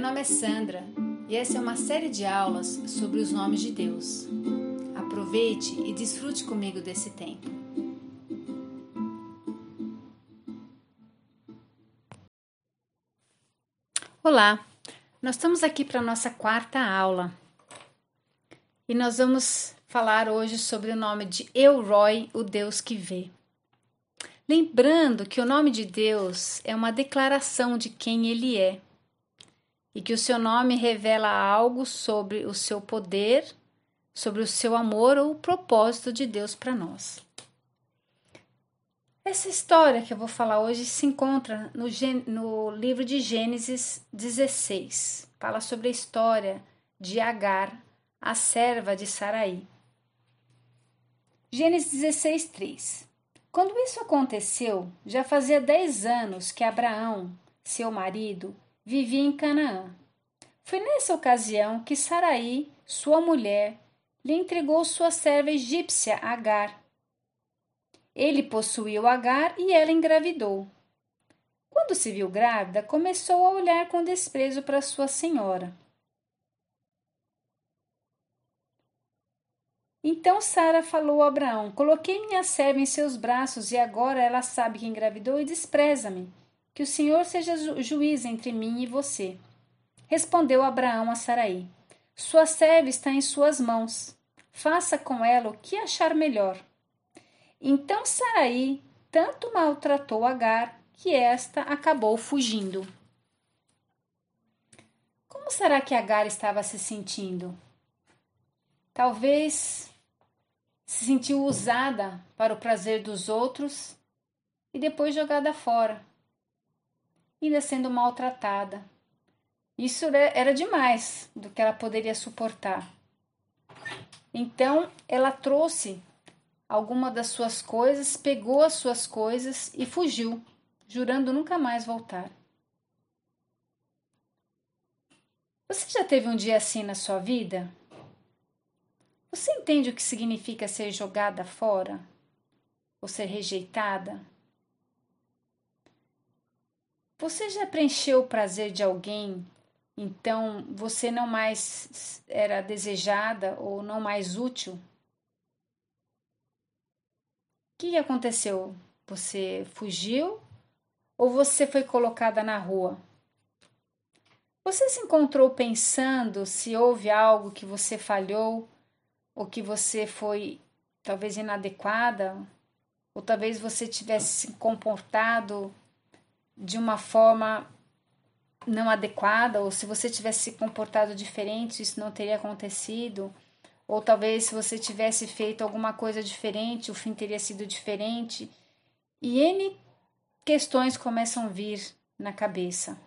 Meu nome é Sandra e essa é uma série de aulas sobre os nomes de Deus. Aproveite e desfrute comigo desse tempo. Olá, nós estamos aqui para a nossa quarta aula e nós vamos falar hoje sobre o nome de Elroy, o Deus que vê. Lembrando que o nome de Deus é uma declaração de quem Ele é e que o seu nome revela algo sobre o seu poder, sobre o seu amor ou o propósito de Deus para nós. Essa história que eu vou falar hoje se encontra no, no, livro de Gênesis 16. Fala sobre a história de Agar, a serva de Saraí. Gênesis 16, 3. Quando isso aconteceu, já fazia dez anos que Abraão, seu marido, vivia em Canaã. Foi nessa ocasião que Saraí, sua mulher, lhe entregou sua serva egípcia Agar. Ele possuiu Agar e ela engravidou. Quando se viu grávida, começou a olhar com desprezo para sua senhora. Então Sara falou a Abraão: Coloquei minha serva em seus braços e agora ela sabe que engravidou e despreza-me. Que o Senhor seja ju juiz entre mim e você. Respondeu Abraão a Saraí: Sua serva está em suas mãos. Faça com ela o que achar melhor. Então Saraí tanto maltratou Agar que esta acabou fugindo. Como será que Agar estava se sentindo? Talvez se sentiu usada para o prazer dos outros e depois jogada fora, ainda sendo maltratada. Isso era demais do que ela poderia suportar. Então ela trouxe alguma das suas coisas, pegou as suas coisas e fugiu, jurando nunca mais voltar. Você já teve um dia assim na sua vida? Você entende o que significa ser jogada fora? Ou ser rejeitada? Você já preencheu o prazer de alguém, então você não mais era desejada ou não mais útil? O que aconteceu? Você fugiu ou você foi colocada na rua? Você se encontrou pensando se houve algo que você falhou ou que você foi talvez inadequada, ou talvez você tivesse se comportado de uma forma não adequada, ou se você tivesse se comportado diferente, isso não teria acontecido, ou talvez se você tivesse feito alguma coisa diferente, o fim teria sido diferente. E N questões começam a vir na cabeça.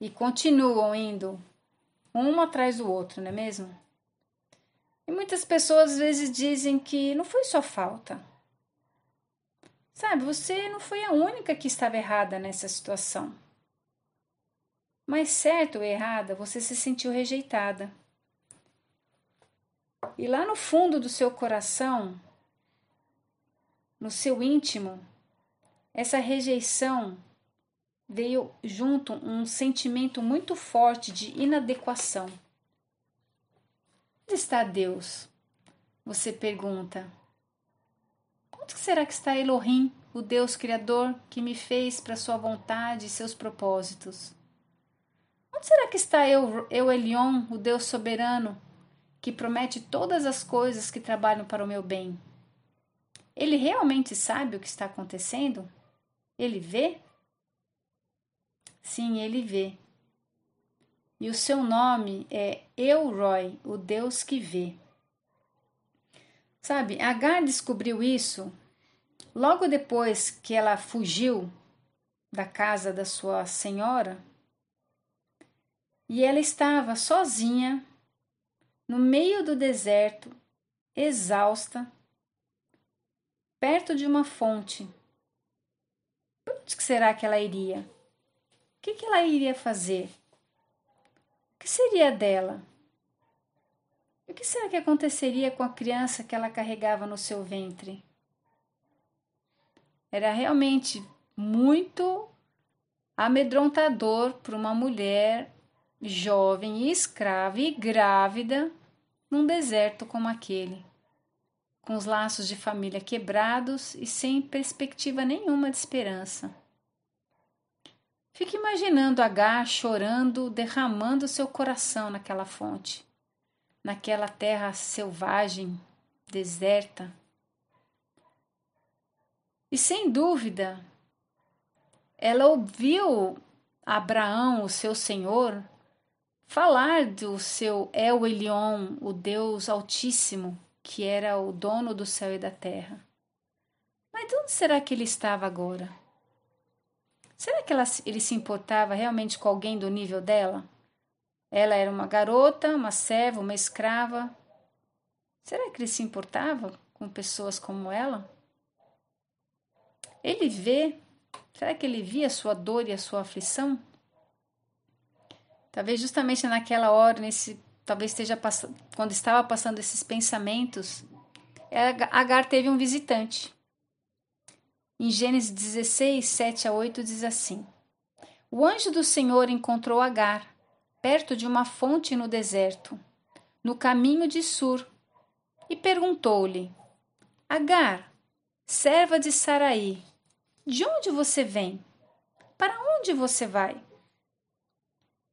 E continuam indo um atrás do outro, não é mesmo? E muitas pessoas às vezes dizem que não foi só falta. Sabe, você não foi a única que estava errada nessa situação. Mas certo ou errada, você se sentiu rejeitada. E lá no fundo do seu coração, no seu íntimo, essa rejeição veio junto um sentimento muito forte de inadequação. Onde está Deus? Você pergunta. Onde será que está Elohim, o Deus Criador que me fez para sua vontade e seus propósitos? Onde será que está eu, eu Elion, o Deus soberano, que promete todas as coisas que trabalham para o meu bem? Ele realmente sabe o que está acontecendo? Ele vê? Sim, ele vê e o seu nome é Elroy, o Deus que vê. Sabe, Agar descobriu isso logo depois que ela fugiu da casa da sua senhora e ela estava sozinha no meio do deserto, exausta, perto de uma fonte. Por onde será que ela iria? O que, que ela iria fazer? que seria dela? O que será que aconteceria com a criança que ela carregava no seu ventre? Era realmente muito amedrontador para uma mulher jovem e escrava e grávida num deserto como aquele, com os laços de família quebrados e sem perspectiva nenhuma de esperança. Fique imaginando Agar chorando, derramando seu coração naquela fonte, naquela terra selvagem, deserta. E sem dúvida, ela ouviu Abraão, o seu senhor, falar do seu El Elyon, o Deus Altíssimo, que era o dono do céu e da terra. Mas de onde será que ele estava agora? Será que ela, ele se importava realmente com alguém do nível dela? Ela era uma garota, uma serva, uma escrava. Será que ele se importava com pessoas como ela? Ele vê Será que ele via a sua dor e a sua aflição? Talvez justamente naquela hora, nesse, talvez esteja passando, quando estava passando esses pensamentos, Agar teve um visitante. Em Gênesis 16, 7 a 8 diz assim: O anjo do Senhor encontrou Agar, perto de uma fonte no deserto, no caminho de Sur, e perguntou-lhe: Agar, serva de Saraí, de onde você vem? Para onde você vai?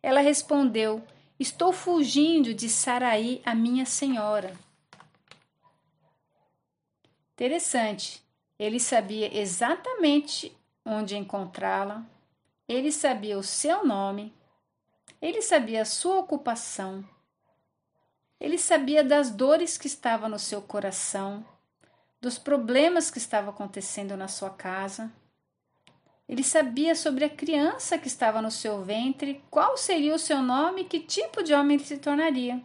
Ela respondeu: Estou fugindo de Saraí, a minha senhora. Interessante. Ele sabia exatamente onde encontrá-la, ele sabia o seu nome, ele sabia a sua ocupação, ele sabia das dores que estavam no seu coração, dos problemas que estavam acontecendo na sua casa. Ele sabia sobre a criança que estava no seu ventre, qual seria o seu nome e que tipo de homem ele se tornaria.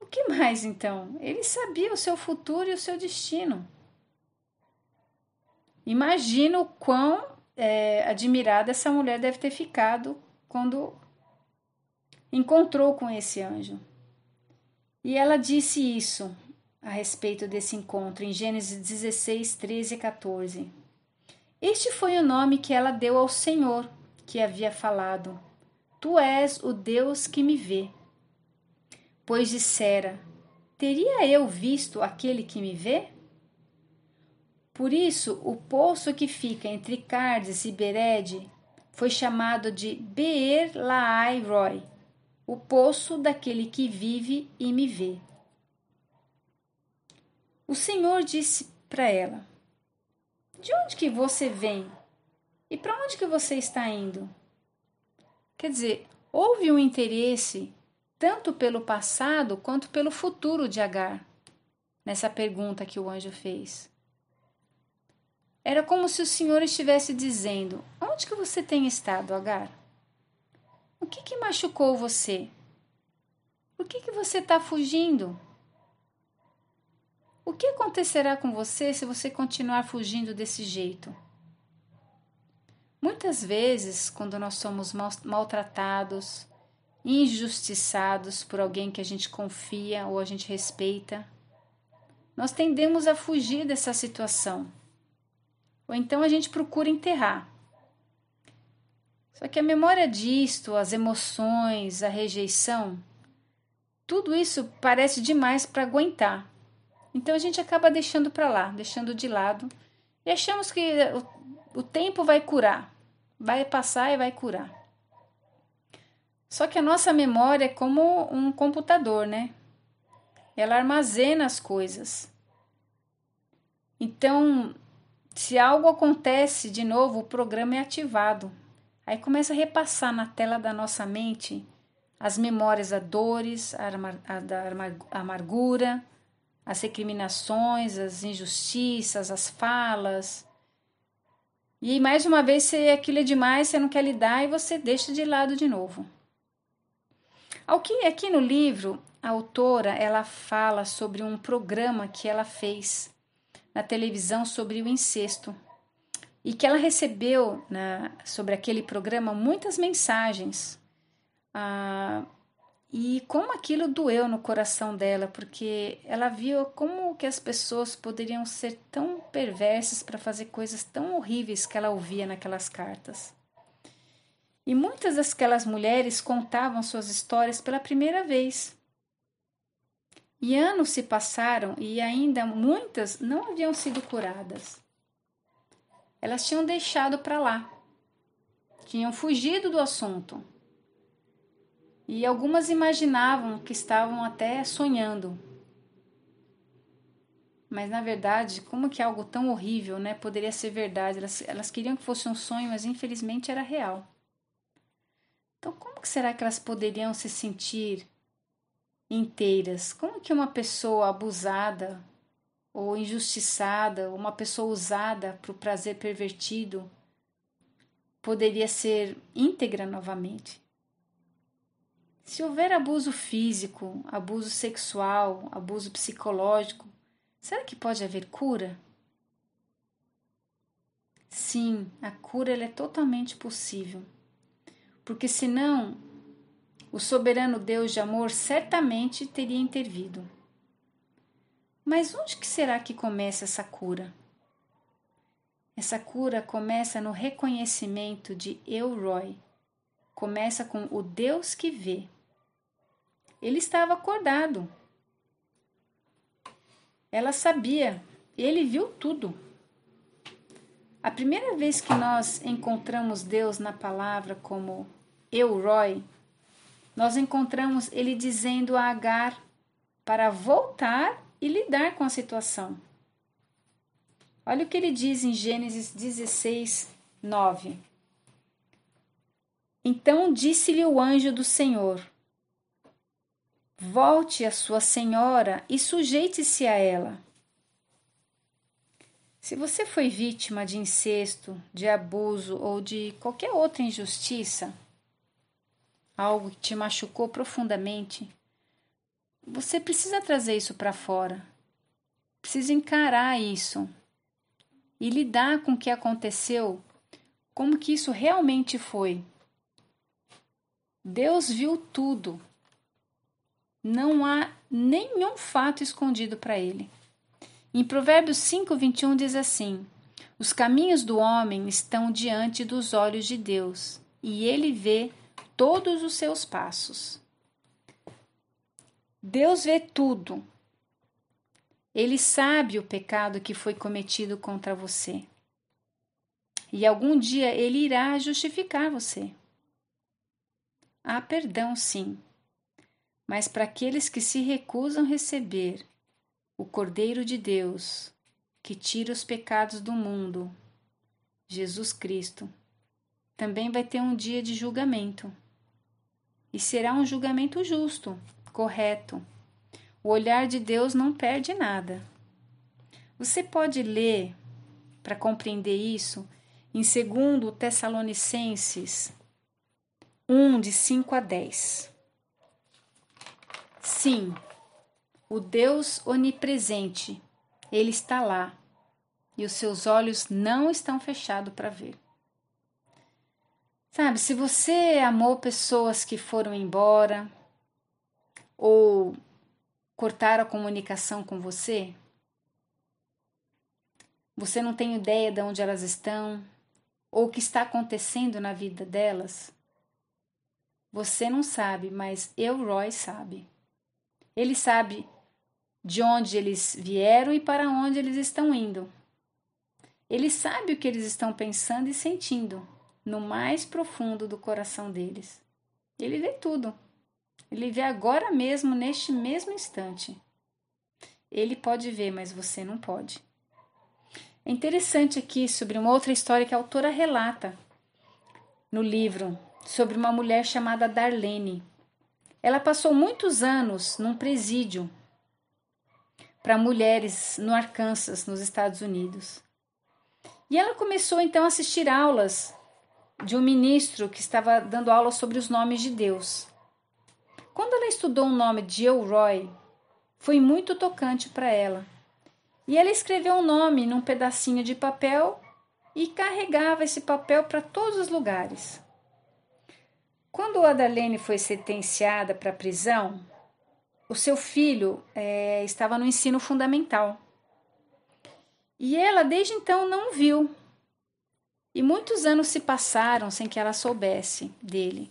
O que mais então? Ele sabia o seu futuro e o seu destino. Imagina o quão é, admirada essa mulher deve ter ficado quando encontrou com esse anjo. E ela disse isso a respeito desse encontro em Gênesis 16, 13 e 14. Este foi o nome que ela deu ao Senhor, que havia falado: Tu és o Deus que me vê. Pois dissera: Teria eu visto aquele que me vê? Por isso, o poço que fica entre Cardes e Bered foi chamado de Beer Laai Roy, o poço daquele que vive e me vê. O Senhor disse para ela: de onde que você vem? E para onde que você está indo? Quer dizer, houve um interesse tanto pelo passado quanto pelo futuro de Agar, nessa pergunta que o anjo fez. Era como se o Senhor estivesse dizendo: Onde que você tem estado, Agar? O que que machucou você? Por que que você está fugindo? O que acontecerá com você se você continuar fugindo desse jeito? Muitas vezes, quando nós somos maltratados, injustiçados por alguém que a gente confia ou a gente respeita, nós tendemos a fugir dessa situação. Ou então a gente procura enterrar. Só que a memória disto, as emoções, a rejeição, tudo isso parece demais para aguentar. Então a gente acaba deixando para lá, deixando de lado e achamos que o, o tempo vai curar, vai passar e vai curar. Só que a nossa memória é como um computador, né? Ela armazena as coisas. Então, se algo acontece de novo, o programa é ativado. Aí começa a repassar na tela da nossa mente as memórias da dores, a, a da amargura, as recriminações, as injustiças, as falas. E mais uma vez, se aquilo é demais, você não quer lidar e você deixa de lado de novo. Aqui no livro, a autora ela fala sobre um programa que ela fez na televisão sobre o incesto e que ela recebeu na, sobre aquele programa muitas mensagens. Ah, E como aquilo doeu no coração dela, porque ela viu como que as pessoas poderiam ser tão perversas para fazer coisas tão horríveis que ela ouvia naquelas cartas. E muitas daquelas mulheres contavam suas histórias pela primeira vez. E anos se passaram e ainda muitas não haviam sido curadas. Elas tinham deixado para lá, tinham fugido do assunto e algumas imaginavam que estavam até sonhando. Mas na verdade, como que algo tão horrível, né, poderia ser verdade? Elas, elas queriam que fosse um sonho, mas infelizmente era real. Então, como que será que elas poderiam se sentir inteiras? Como que uma pessoa abusada ou injustiçada, uma pessoa usada para o prazer pervertido, poderia ser íntegra novamente? Se houver abuso físico, abuso sexual, abuso psicológico, será que pode haver cura? Sim, a cura é totalmente possível. Porque senão o soberano Deus de amor certamente teria intervido. Mas onde que será que começa essa cura? Essa cura começa no reconhecimento de Elroy. Começa com o Deus que vê. Ele estava acordado. Ela sabia, ele viu tudo. A primeira vez que nós encontramos Deus na palavra como Roy, nós encontramos ele dizendo a Agar para voltar e lidar com a situação. Olha o que ele diz em Gênesis 16, 9. Então disse-lhe o anjo do Senhor: Volte a sua senhora e sujeite-se a ela. Se você foi vítima de incesto, de abuso ou de qualquer outra injustiça, algo que te machucou profundamente, você precisa trazer isso para fora. Precisa encarar isso e lidar com o que aconteceu, como que isso realmente foi. Deus viu tudo não há nenhum fato escondido para ele. Em Provérbios 5, 21 diz assim: Os caminhos do homem estão diante dos olhos de Deus, e ele vê todos os seus passos. Deus vê tudo. Ele sabe o pecado que foi cometido contra você. E algum dia ele irá justificar você. Há perdão, sim, mas para aqueles que se recusam receber o Cordeiro de Deus, que tira os pecados do mundo, Jesus Cristo, também vai ter um dia de julgamento. E será um julgamento justo, correto. O olhar de Deus não perde nada. Você pode ler, para compreender isso, em 2 Tessalonicenses 1, de 5 a 10. Sim, o Deus onipresente, ele está lá e os seus olhos não estão fechados para ver. Sabe, se você amou pessoas que foram embora ou cortaram a comunicação com você, você não tem ideia de onde elas estão ou o que está acontecendo na vida delas, você não sabe, mas eu, Roy, sabe. Ele sabe de onde eles vieram e para onde eles estão indo. Ele sabe o que eles estão pensando e sentindo no mais profundo do coração deles. Ele vê tudo. Ele vê agora mesmo, neste mesmo instante. Ele pode ver, mas você não pode. É interessante aqui sobre uma outra história que a autora relata no livro sobre uma mulher chamada Darlene. Ela passou muitos anos num presídio para mulheres no Arkansas, nos Estados Unidos. E ela começou então a assistir aulas de um ministro que estava dando aula sobre os nomes de Deus. Quando ela estudou o nome de Elroy, foi muito tocante para ela. E ela escreveu um nome num pedacinho de papel e carregava esse papel para todos os lugares. Quando a Darlene foi sentenciada para a prisão, o seu filho é, estava no ensino fundamental. E ela, desde então, não viu. E muitos anos se passaram sem que ela soubesse dele.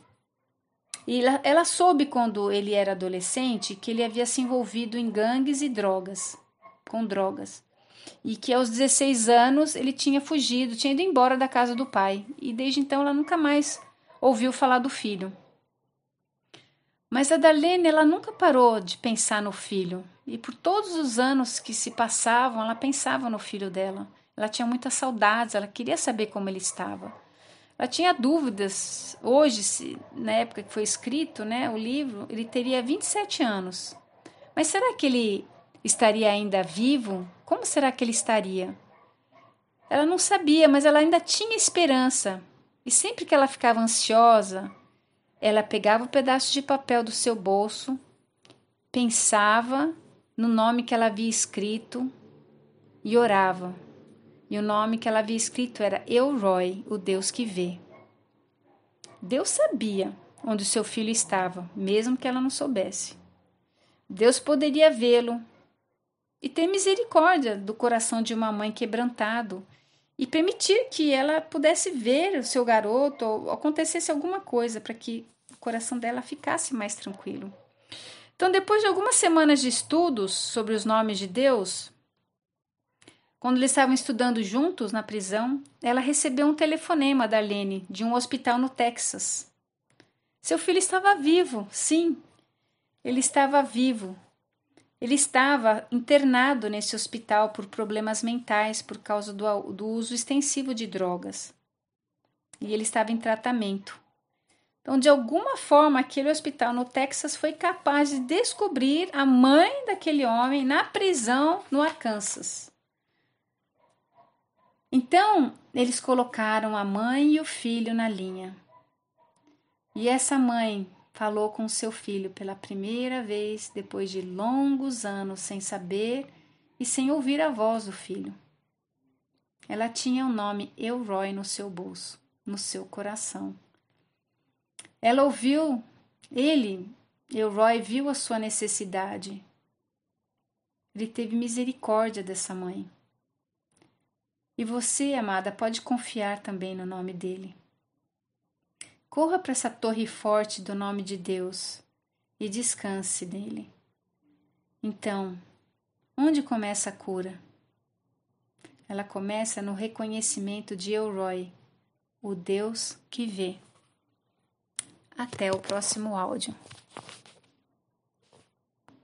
E ela, ela soube quando ele era adolescente que ele havia se envolvido em gangues e drogas, com drogas. E que aos 16 anos ele tinha fugido, tinha ido embora da casa do pai. E desde então ela nunca mais ouviu falar do filho. Mas a Darlene, ela nunca parou de pensar no filho. E por todos os anos que se passavam, ela pensava no filho dela. Ela tinha muitas saudades, ela queria saber como ele estava. Ela tinha dúvidas. Hoje, se, na época que foi escrito né, o livro, ele teria 27 anos. Mas será que ele estaria ainda vivo? Como será que ele estaria? Ela não sabia, mas ela ainda tinha esperança. E sempre que ela ficava ansiosa, ela pegava o um pedaço de papel do seu bolso, pensava no nome que ela havia escrito e orava. E o nome que ela havia escrito era Elroy, o Deus que vê. Deus sabia onde o seu filho estava, mesmo que ela não soubesse. Deus poderia vê-lo e ter misericórdia do coração de uma mãe quebrantado e permitir que ela pudesse ver o seu garoto ou acontecesse alguma coisa para que o coração dela ficasse mais tranquilo. Então, depois de algumas semanas de estudos sobre os nomes de Deus, quando eles estavam estudando juntos na prisão, ela recebeu um telefonema da Lene de um hospital no Texas. Seu filho estava vivo, sim, ele estava vivo, ele estava internado nesse hospital por problemas mentais por causa do, do uso extensivo de drogas. E ele estava em tratamento. Então, de alguma forma, aquele hospital no Texas foi capaz de descobrir a mãe daquele homem na prisão no Arkansas. Então, eles colocaram a mãe e o filho na linha. E essa mãe falou com seu filho pela primeira vez depois de longos anos sem saber e sem ouvir a voz do filho. Ela tinha o nome Elroy no seu bolso, no seu coração. Ela ouviu, ele, Elroy, viu a sua necessidade. Ele teve misericórdia dessa mãe. E você, amada, pode confiar também no nome dele. Corra para essa torre forte do nome de Deus e descanse nele. Então, onde começa a cura? Ela começa no reconhecimento de Elroy, o Deus que vê. Até o próximo áudio.